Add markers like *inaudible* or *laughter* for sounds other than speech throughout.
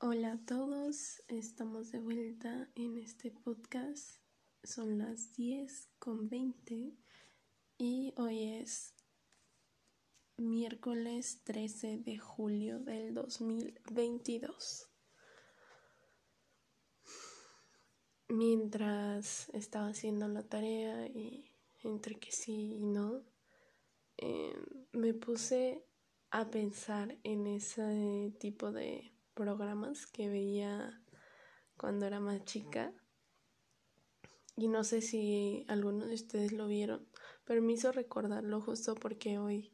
Hola a todos, estamos de vuelta en este podcast. Son las 10 con 20 y hoy es miércoles 13 de julio del 2022. Mientras estaba haciendo la tarea y entre que sí y no, eh, me puse a pensar en ese tipo de programas que veía cuando era más chica. Y no sé si algunos de ustedes lo vieron, pero me hizo recordarlo justo porque hoy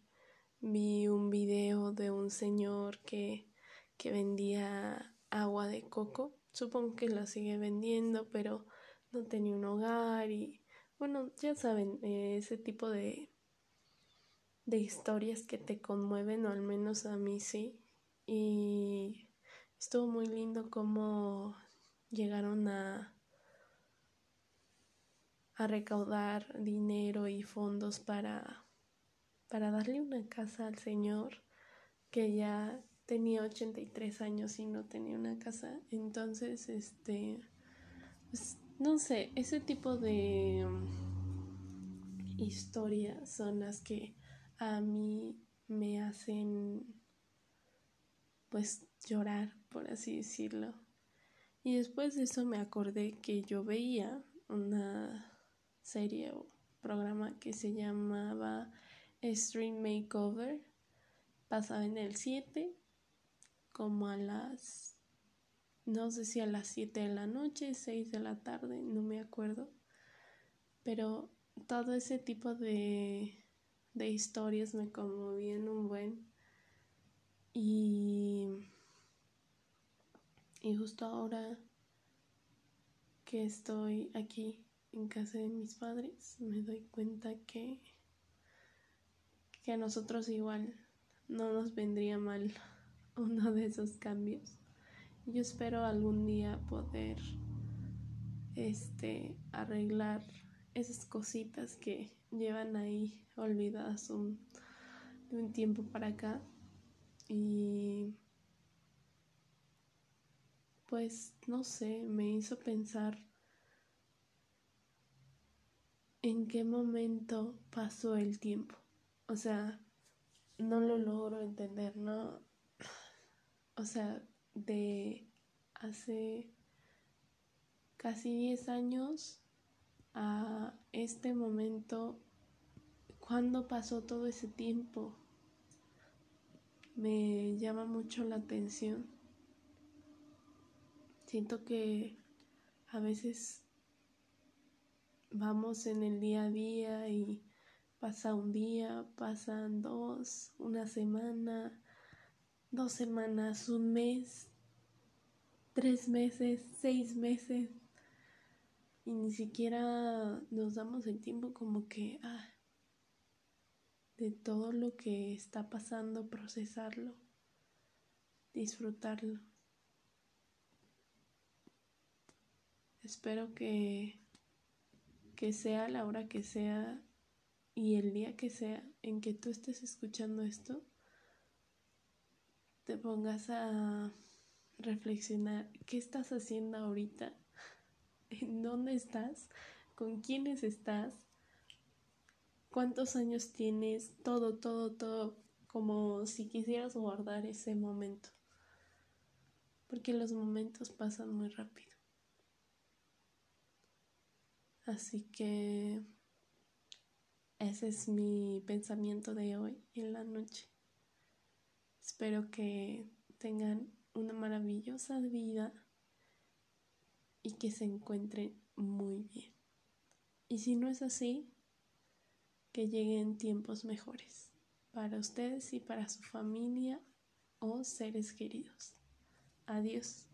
vi un video de un señor que, que vendía agua de coco. Supongo que la sigue vendiendo, pero no tenía un hogar y bueno, ya saben, eh, ese tipo de, de historias que te conmueven, o al menos a mí sí. Y Estuvo muy lindo cómo llegaron a, a recaudar dinero y fondos para, para darle una casa al señor que ya tenía 83 años y no tenía una casa. Entonces, este, pues, no sé, ese tipo de historias son las que a mí me hacen pues llorar, por así decirlo. Y después de eso me acordé que yo veía una serie o programa que se llamaba Stream Makeover. Pasaba en el 7, como a las, no sé si a las 7 de la noche, 6 de la tarde, no me acuerdo. Pero todo ese tipo de, de historias me conmovían un buen. Y, y justo ahora que estoy aquí en casa de mis padres, me doy cuenta que, que a nosotros igual no nos vendría mal *laughs* uno de esos cambios. Yo espero algún día poder este arreglar esas cositas que llevan ahí olvidadas un, de un tiempo para acá y pues no sé, me hizo pensar en qué momento pasó el tiempo. O sea, no lo logro entender, ¿no? O sea, de hace casi 10 años a este momento, ¿cuándo pasó todo ese tiempo? Me llama mucho la atención. Siento que a veces vamos en el día a día y pasa un día, pasan dos, una semana, dos semanas, un mes, tres meses, seis meses y ni siquiera nos damos el tiempo como que, ah, de todo lo que está pasando, procesarlo, disfrutarlo. Espero que, que sea la hora que sea y el día que sea en que tú estés escuchando esto, te pongas a reflexionar qué estás haciendo ahorita, *laughs* en dónde estás, con quiénes estás cuántos años tienes, todo, todo, todo, como si quisieras guardar ese momento. Porque los momentos pasan muy rápido. Así que ese es mi pensamiento de hoy en la noche. Espero que tengan una maravillosa vida y que se encuentren muy bien. Y si no es así, que lleguen tiempos mejores para ustedes y para su familia o seres queridos. Adiós.